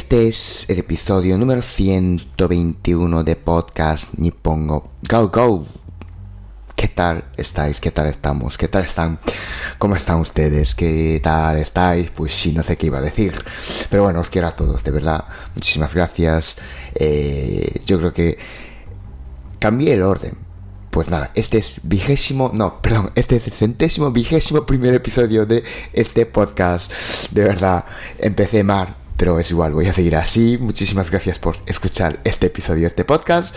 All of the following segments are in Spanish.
Este es el episodio número 121 de podcast Nippongo Go Go. ¿Qué tal estáis? ¿Qué tal estamos? ¿Qué tal están? ¿Cómo están ustedes? ¿Qué tal estáis? Pues sí, no sé qué iba a decir. Pero bueno, os quiero a todos, de verdad. Muchísimas gracias. Eh, yo creo que cambié el orden. Pues nada, este es vigésimo, no, perdón, este es el centésimo, vigésimo primer episodio de este podcast. De verdad, empecé mal, pero es igual, voy a seguir así. Muchísimas gracias por escuchar este episodio este podcast.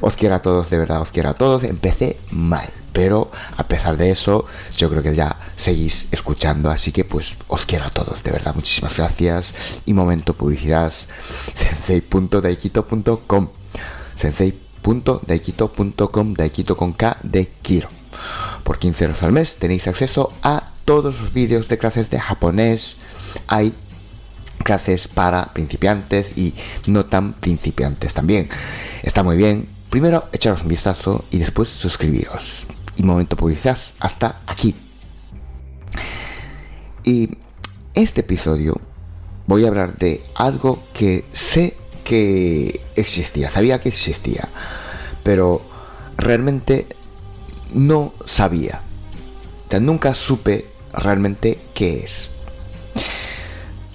Os quiero a todos, de verdad, os quiero a todos. Empecé mal, pero a pesar de eso, yo creo que ya seguís escuchando, así que pues os quiero a todos, de verdad, muchísimas gracias. Y momento publicidad, sensei.daikito.com sensei.daikito.com, daikito con K de Kiro. Por 15 euros al mes tenéis acceso a todos los vídeos de clases de japonés. Hay clases para principiantes y no tan principiantes también. Está muy bien. Primero echaros un vistazo y después suscribiros. Y momento publicidad hasta aquí. Y este episodio voy a hablar de algo que sé que existía, sabía que existía, pero realmente no sabía. O sea, nunca supe realmente qué es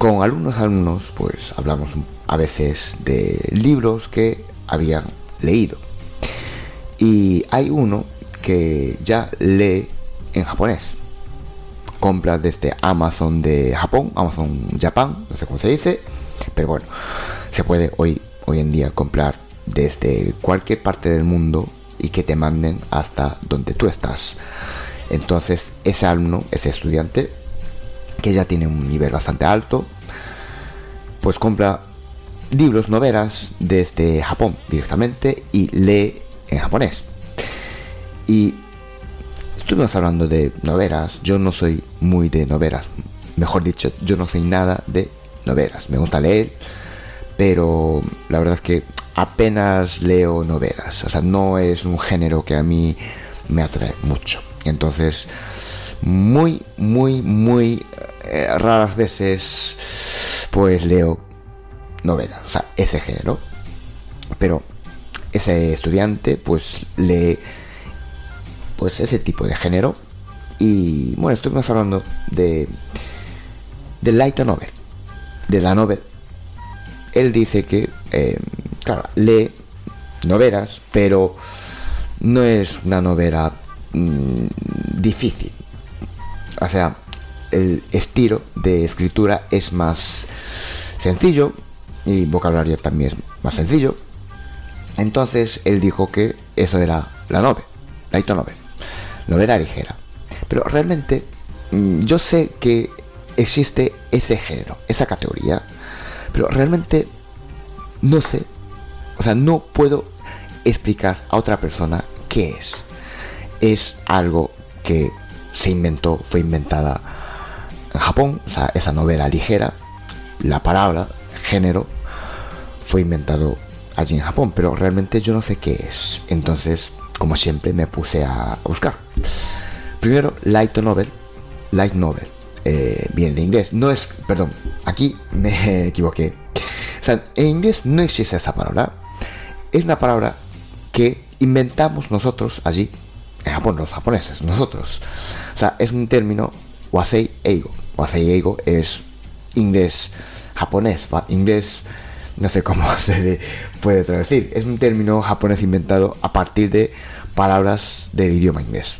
con algunos alumnos pues hablamos a veces de libros que habían leído. Y hay uno que ya lee en japonés. Compra desde Amazon de Japón, Amazon Japan, no sé cómo se dice, pero bueno, se puede hoy, hoy en día comprar desde cualquier parte del mundo y que te manden hasta donde tú estás. Entonces, ese alumno, ese estudiante, que ya tiene un nivel bastante alto, pues compra libros, novelas desde Japón directamente y lee en japonés. Y estuvimos hablando de novelas, yo no soy muy de novelas, mejor dicho, yo no sé nada de novelas, me gusta leer, pero la verdad es que apenas leo novelas, o sea, no es un género que a mí me atrae mucho. Entonces, muy, muy, muy eh, raras veces pues leo novelas, o ese género. Pero ese estudiante pues lee pues ese tipo de género y bueno, estuvimos hablando de de light novel, de la novela. Él dice que eh, claro, lee novelas, pero no es una novela mmm, difícil. O sea, el estilo de escritura es más sencillo y vocabulario también es más sencillo. Entonces él dijo que eso era la novela, light novel, novela ligera. Pero realmente mm, yo sé que existe ese género, esa categoría, pero realmente no sé, o sea, no puedo explicar a otra persona qué es. Es algo que se inventó, fue inventada en Japón, o sea, esa novela ligera, la palabra, género, fue inventado allí en Japón, pero realmente yo no sé qué es. Entonces, como siempre, me puse a buscar. Primero, light novel, light novel, eh, viene de inglés, no es, perdón, aquí me equivoqué. O sea, en inglés no existe esa palabra. Es una palabra que inventamos nosotros allí, en Japón, los japoneses, nosotros. O sea, es un término wasei eigo. Wasei eigo es inglés japonés, inglés no sé cómo se puede traducir. Es un término japonés inventado a partir de palabras del idioma inglés.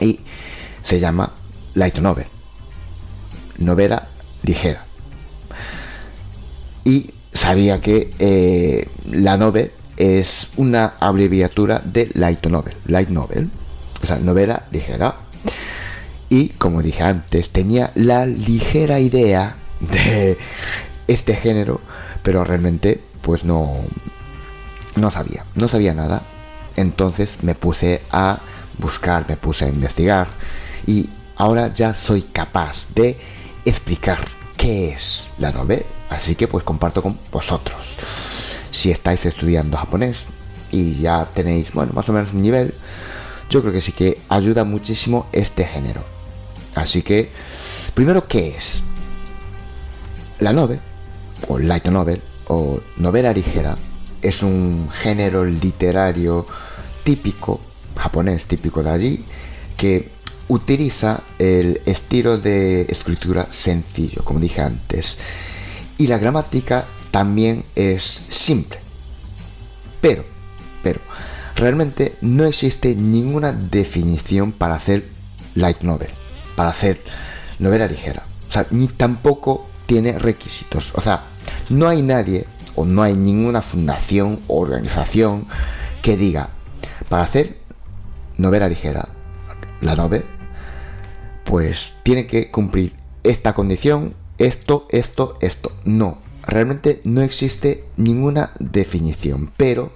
Y se llama light novel. Novela ligera. Y sabía que eh, la novel es una abreviatura de light novel. Light novel. O sea, novela ligera. Y como dije antes, tenía la ligera idea de este género, pero realmente pues no, no sabía, no sabía nada. Entonces me puse a buscar, me puse a investigar y ahora ya soy capaz de explicar qué es la novela. Así que pues comparto con vosotros. Si estáis estudiando japonés y ya tenéis, bueno, más o menos un nivel, yo creo que sí que ayuda muchísimo este género. Así que, primero, ¿qué es? La novel, o light novel, o novela ligera, es un género literario típico, japonés típico de allí, que utiliza el estilo de escritura sencillo, como dije antes. Y la gramática también es simple. Pero, pero, realmente no existe ninguna definición para hacer light novel, para hacer novela ligera. O sea, ni tampoco tiene requisitos. O sea, no hay nadie o no hay ninguna fundación o organización que diga, para hacer novela ligera, la novela, pues tiene que cumplir esta condición, esto, esto, esto. No, realmente no existe ninguna definición, pero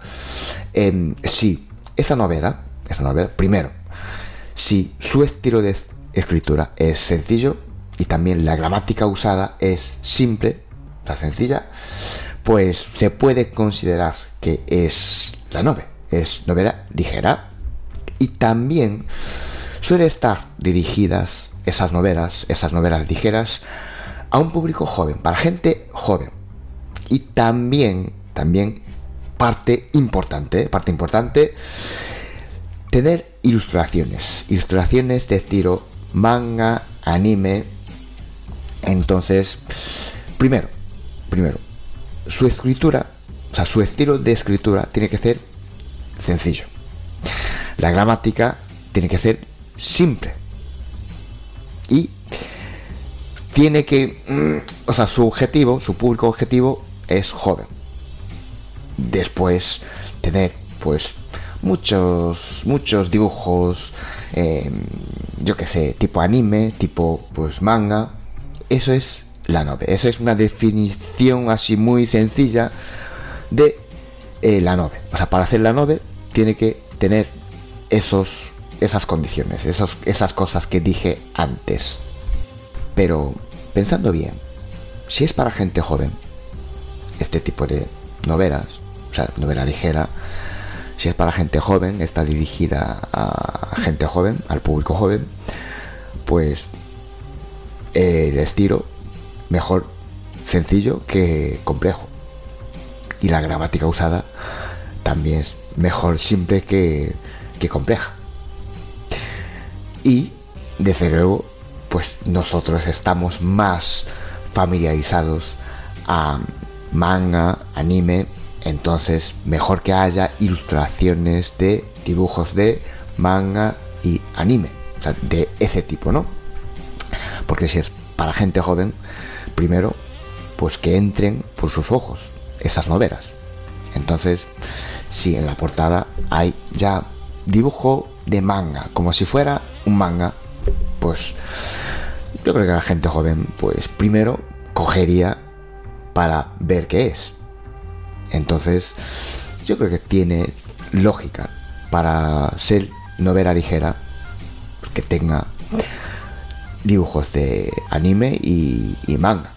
eh, si esa novela, esa novela, primero, si su estilo de escritura es sencillo y también la gramática usada es simple, o sencilla, pues se puede considerar que es la novela, es novela ligera y también suele estar dirigidas esas novelas, esas novelas ligeras a un público joven, para gente joven. Y también, también parte importante, parte importante, tener ilustraciones, ilustraciones de estilo manga, anime. Entonces, primero, primero, su escritura, o sea, su estilo de escritura tiene que ser sencillo. La gramática tiene que ser simple. Y tiene que, mm, o sea, su objetivo, su público objetivo es joven. Después tener, pues, muchos, muchos dibujos, em, yo que sé, tipo anime, tipo, pues, manga. Eso es la novela. Eso es una definición así muy sencilla de eh, la novela. O sea, para hacer la novela tiene que tener esos, esas condiciones, esos, esas cosas que dije antes. Pero pensando bien, si es para gente joven, este tipo de novelas, o sea, novela ligera, si es para gente joven, está dirigida a gente joven, al público joven, pues el estilo mejor sencillo que complejo. Y la gramática usada también es mejor simple que, que compleja. Y, desde luego, pues nosotros estamos más familiarizados a manga, anime, entonces mejor que haya ilustraciones de dibujos de manga y anime, o sea, de ese tipo, ¿no? Porque si es para gente joven, primero, pues que entren por sus ojos esas novelas. Entonces, si en la portada hay ya dibujo de manga, como si fuera un manga, pues yo creo que la gente joven, pues primero cogería para ver qué es. Entonces, yo creo que tiene lógica para ser novela ligera que tenga dibujos de anime y, manga.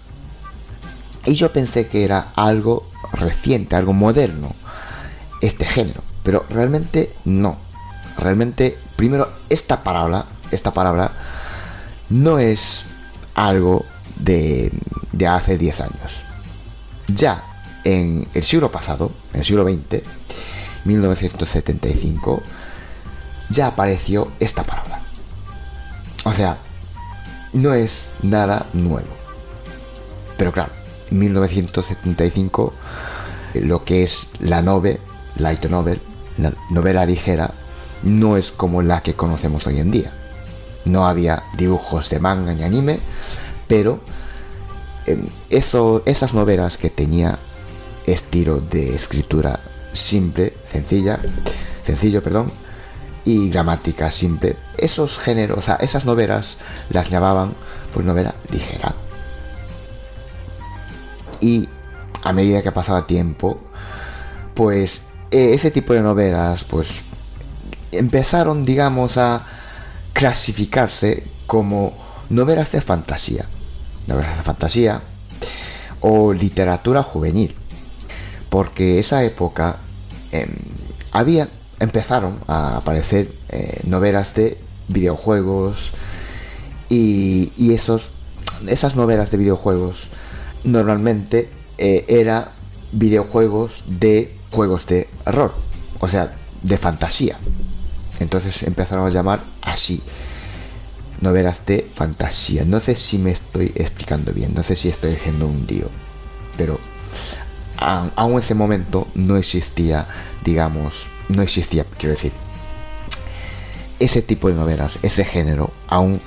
Y yo pensé que era algo reciente, algo moderno, este género. Pero realmente no. Realmente, primero, esta palabra, esta palabra no es algo de, de hace 10 años. Ya en el siglo pasado, en el siglo XX, 1975, ya apareció esta palabra. O sea, no es nada nuevo. Pero claro, en 1975 lo que es la novel, light novel, la novela ligera, no es como la que conocemos hoy en día. No había dibujos de manga ni anime, pero esas novelas que tenía estilo de escritura simple, sencilla, sencillo, perdón, y gramática simple. Esos géneros, o sea, esas novelas las llamaban pues novela ligera. Y a medida que pasaba tiempo, pues e, ese tipo de novelas pues empezaron, digamos, a clasificarse como novelas de fantasía. Novelas de fantasía o literatura juvenil. Porque esa época em, había, empezaron a aparecer eh, novelas de videojuegos y, esos, esas novelas de videojuegos normalmente eh, eran videojuegos de juegos de error, o sea, de fantasía. Entonces empezaron a llamar así novelas de fantasía. No sé si me estoy explicando bien, no sé si estoy haciendo un lío, pero aún en ese momento no existía, digamos, no existía, quiero decir, ese tipo de novelas, ese género, aún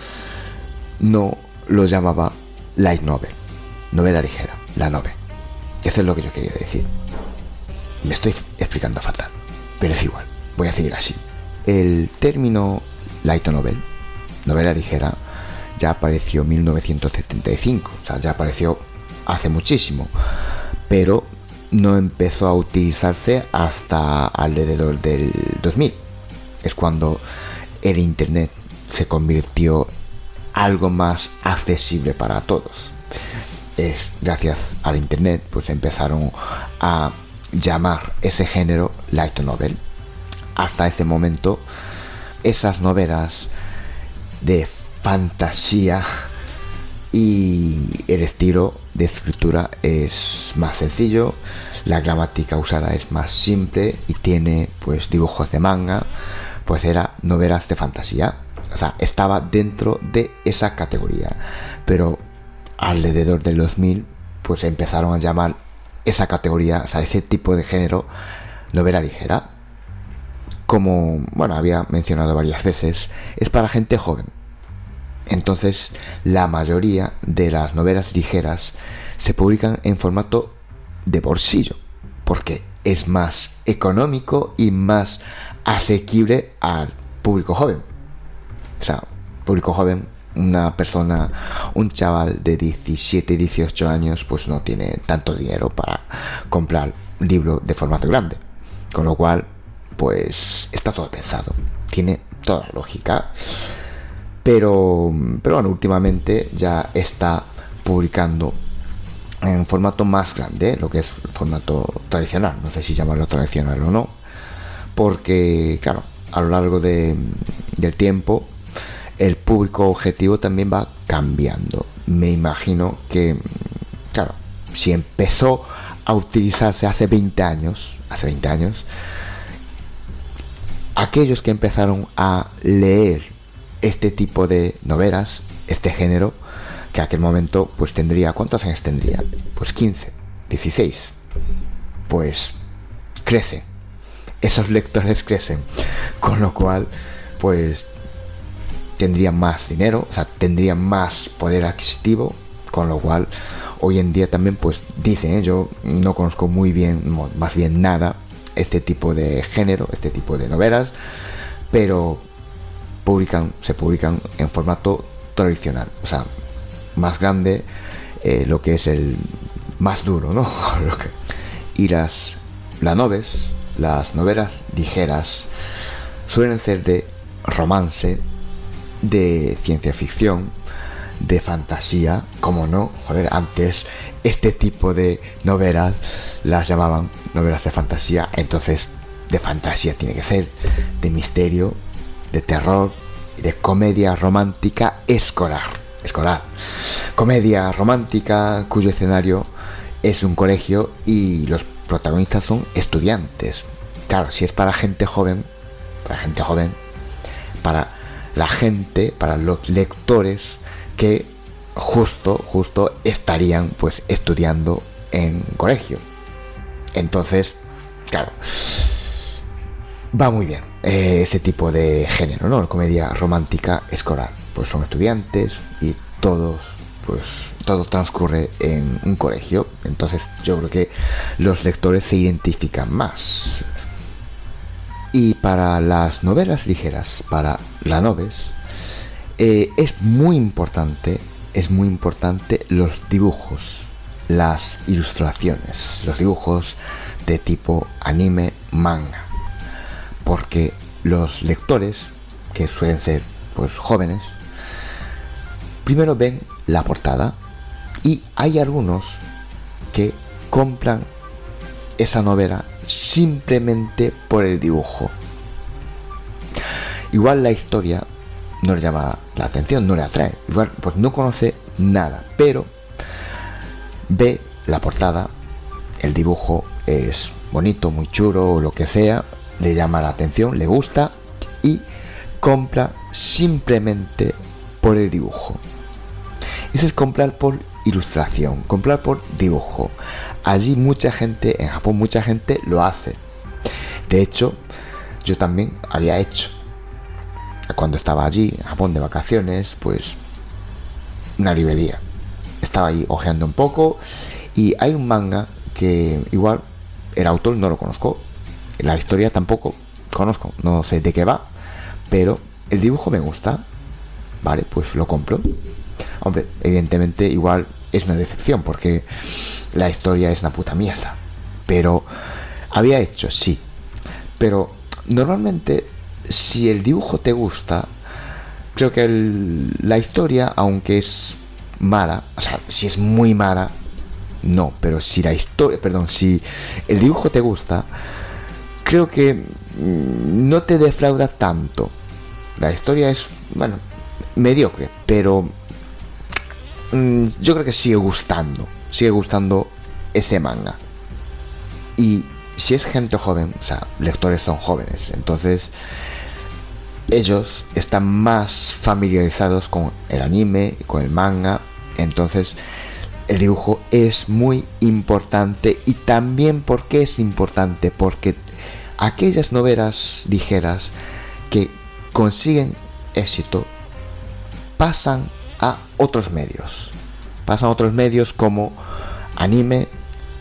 no lo llamaba light novel, novela ligera, la novel. Eso es lo que yo quería decir. Me estoy explicando fatal, pero es igual, voy a seguir así. El término light novel, novela ligera, ya apareció en 1975, o sea, ya apareció hace muchísimo, pero no empezó a utilizarse hasta alrededor del 2000. Es cuando el Internet se convirtió algo más accesible para todos. Es gracias al Internet pues empezaron a llamar ese género light novel. Hasta ese momento esas novelas de fantasía y el estilo de escritura es más sencillo, la gramática usada es más simple y tiene pues dibujos de manga, pues era novelas de fantasía. O sea, estaba dentro de esa categoría. Pero alrededor del 2000 pues empezaron a llamar esa categoría, o sea, ese tipo de género novela ligera. Como, bueno, había mencionado varias veces, es para gente joven entonces, la mayoría de las novelas ligeras se publican en formato de bolsillo, porque es más económico y más asequible al público joven. O sea, público joven, una persona, un chaval de 17, 18 años, pues no tiene tanto dinero para comprar un libro de formato grande. Con lo cual, pues está todo pensado. Tiene toda lógica. Pero, pero bueno, últimamente ya está publicando en formato más grande, lo que es formato tradicional, no sé si llamarlo tradicional o no, porque claro, a lo largo de, del tiempo el público objetivo también va cambiando. Me imagino que, claro, si empezó a utilizarse hace 20 años, hace 20 años, aquellos que empezaron a leer este tipo de novelas, este género, que a aquel momento pues tendría, ¿cuántos años tendría? Pues 15, 16. Pues crece. Esos lectores crecen. Con lo cual, pues tendrían más dinero, o sea, tendrían más poder adquisitivo, con lo cual hoy en día también pues dicen, ¿eh? yo no conozco muy bien, más bien nada, este tipo de género, este tipo de novelas, pero publican, se publican en formato tradicional, o sea, más grande, eh, lo que es el más duro, ¿no? y las, las noves, las novelas ligeras, suelen ser de romance, de ciencia ficción, de fantasía, como no, joder, antes este tipo de novelas las llamaban novelas de fantasía, entonces de fantasía tiene que ser, de misterio, de terror y de comedia romántica escolar. Escolar. Comedia romántica cuyo escenario es un colegio y los protagonistas son estudiantes. Claro, si es para gente joven, para gente joven, para la gente, para los lectores que justo, justo estarían pues estudiando en colegio. Entonces, claro, va muy bien eh, ese tipo de género, ¿no? La comedia romántica escolar. Pues son estudiantes y todos, pues todo transcurre en un colegio. Entonces yo creo que los lectores se identifican más. Y para las novelas ligeras, para la noves, eh, es muy importante, es muy importante los dibujos, las ilustraciones, los dibujos de tipo anime, manga porque los lectores, que suelen ser pues jóvenes, primero ven la portada y hay algunos que compran esa novela simplemente por el dibujo. Igual la historia no le llama la atención, no le atrae. Igual pues no conoce nada, pero ve la portada, el dibujo es bonito, muy chulo o lo que sea, le llama la atención, le gusta y compra simplemente por el dibujo. Eso es comprar por ilustración, comprar por dibujo. Allí mucha gente, en Japón mucha gente lo hace. De hecho, yo también había hecho. Cuando estaba allí, Japón de vacaciones, pues una librería. Estaba ahí hojeando un poco y hay un manga que igual el autor no lo conozco, la historia tampoco conozco, no sé de qué va, pero el dibujo me gusta, vale, pues lo compro. Hombre, evidentemente igual es una decepción porque la historia es una puta mierda. Pero había hecho, sí. Pero normalmente si el dibujo te gusta, creo que la historia, aunque es mala, o sea, si es muy mala, no, pero si la historia, perdón, si el dibujo te gusta, creo que mm, no te defrauda tanto. La historia es, bueno, mediocre, pero mm, yo creo que sigue gustando, sigue gustando ese manga. Y si es gente joven, o sea, lectores son jóvenes, entonces ellos están más familiarizados con el anime, con el manga, entonces el dibujo es muy importante y también porque es importante, porque aquellas novelas ligeras que consiguen éxito pasan a otros medios. Pasan a otros medios como anime,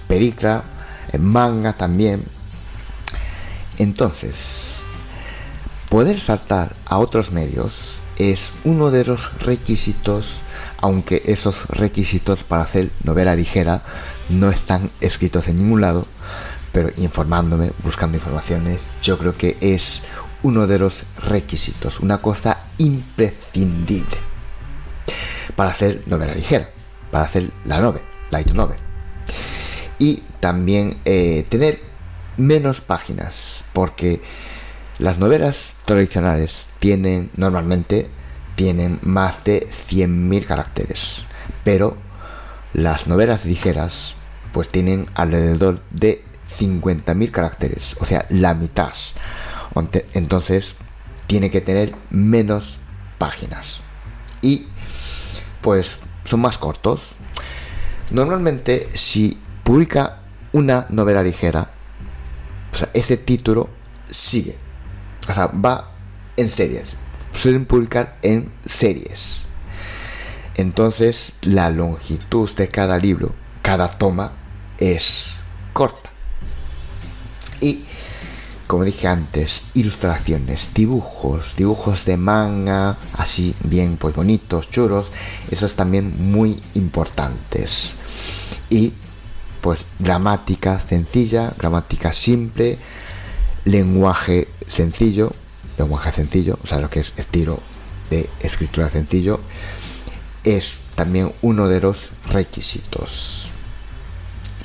película, manga también. Entonces, poder saltar a otros medios es uno de los requisitos, aunque esos requisitos para hacer novela ligera no están escritos en ningún lado, pero informándome, buscando informaciones, yo creo que es uno de los requisitos, una cosa imprescindible para hacer novela ligera, para hacer la novela, light novel. Y también eh, tener menos páginas, porque las novelas tradicionales tienen normalmente tienen más de 100.000 caracteres, pero las novelas ligeras pues tienen alrededor de 50.000 caracteres, o sea, la mitad. Entonces, tiene que tener menos páginas. Y pues son más cortos. Normalmente, si publica una novela ligera, ese título sigue. O sea, va en series. Suelen publicar en series. Entonces, la longitud de cada libro, cada toma, es corta. Y, como dije antes, ilustraciones, dibujos, dibujos de manga, así bien pues bonitos, churos, esos también muy importantes. Y pues gramática sencilla, gramática simple, lenguaje sencillo, lenguaje sencillo, o sea, lo que es estilo de escritura sencillo, es también uno de los requisitos.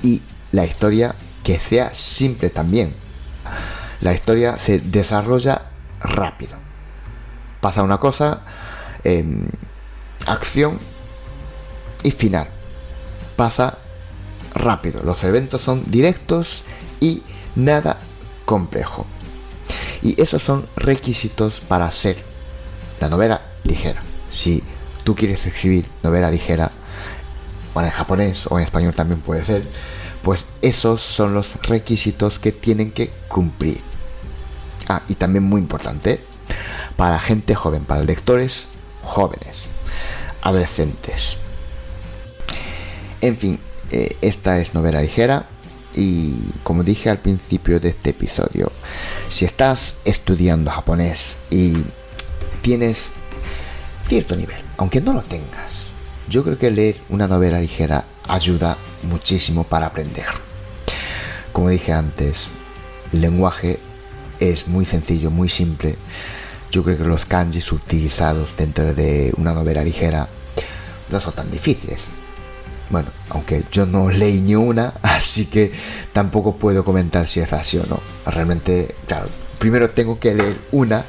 Y la historia que sea simple también. La historia se desarrolla rápido. Pasa una cosa, em, acción y final. Pasa rápido. Los eventos son directos y nada complejo. Y esos son requisitos para hacer la novela ligera. Si tú quieres escribir novela ligera, bueno, en japonés o en español también puede ser, pues esos son los requisitos que tienen que cumplir. Ah, y también muy importante, para gente joven, para lectores jóvenes, adolescentes. En fin, eh, esta es novela ligera y como dije al principio de este episodio, si estás estudiando japonés y tienes cierto nivel, aunque no lo tengas, yo creo que leer una novela ligera ayuda muchísimo para aprender. Como dije antes, el lenguaje es muy sencillo, muy simple. Yo creo que los kanjis utilizados dentro de una novela ligera no son tan difíciles. Bueno, aunque yo no leí ni una, así que tampoco puedo comentar si es así o no. Realmente, claro, primero tengo que leer una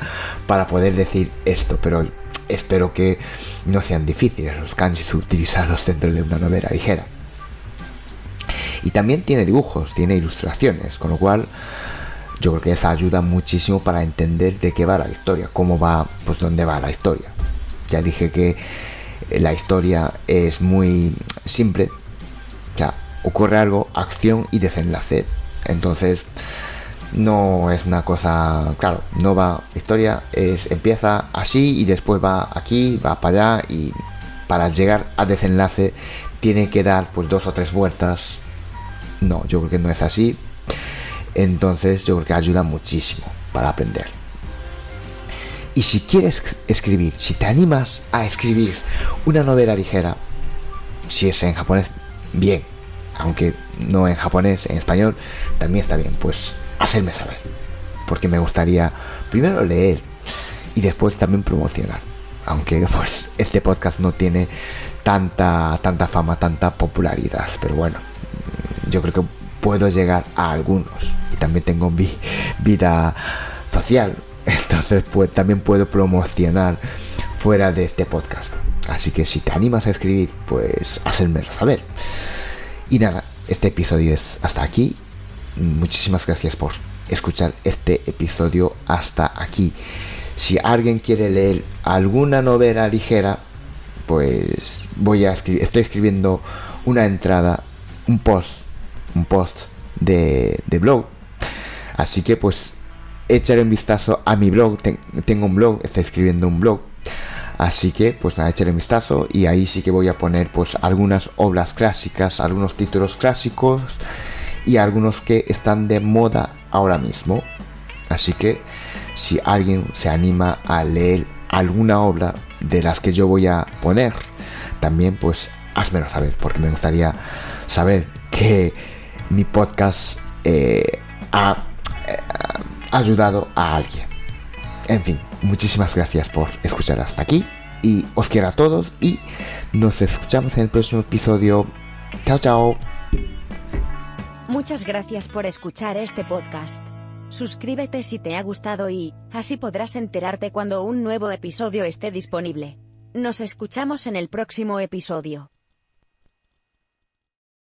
para poder decir esto, pero espero que no sean difíciles los kanjis utilizados dentro de una novela ligera. Y también tiene dibujos, tiene ilustraciones, con lo cual yo creo que eso ayuda muchísimo para entender de qué va la historia, cómo va, pues dónde va la historia. Ya dije que la historia es muy simple, o sea, ocurre algo, acción y desenlace. Entonces, no es una cosa, claro, no va, historia es, empieza así y después va aquí, va para allá y para llegar a desenlace tiene que dar pues dos o tres vueltas. No, yo creo que no es así. Entonces yo creo que ayuda muchísimo para aprender. Y si quieres escribir, si te animas a escribir una novela ligera, si es en japonés, bien. Aunque no en japonés, en español, también está bien. Pues hacerme saber. Porque me gustaría primero leer y después también promocionar. Aunque pues este podcast no tiene tanta, tanta fama, tanta popularidad. Pero bueno, yo creo que puedo llegar a algunos. Y también tengo vida social. Entonces pues también puedo promocionar fuera de este podcast. Así que si te animas a escribir, pues hacérmelo saber. Y nada, este episodio es hasta aquí. Muchísimas gracias por escuchar este episodio hasta aquí. Si alguien quiere leer alguna novela ligera, pues voy a escribir, estoy escribiendo una entrada, un post, un post de, blog. Así que pues echaré un vistazo a mi blog. tengo un blog, estoy escribiendo un blog. Así que pues nada, echaré un vistazo y ahí sí que voy a poner pues algunas obras clásicas, algunos títulos clásicos y algunos que están de moda ahora mismo. Así que si alguien se anima a leer alguna obra de las que yo voy a poner, también pues házmelo saber, porque me gustaría saber que mi podcast eh, ha ayudado a alguien. En fin, muchísimas gracias por escuchar hasta aquí y os quiero a todos y nos escuchamos en el próximo episodio. Chao, chao. Muchas gracias por escuchar este podcast. Suscríbete si te ha gustado y, así podrás enterarte cuando un nuevo episodio esté disponible. Nos escuchamos en el próximo episodio.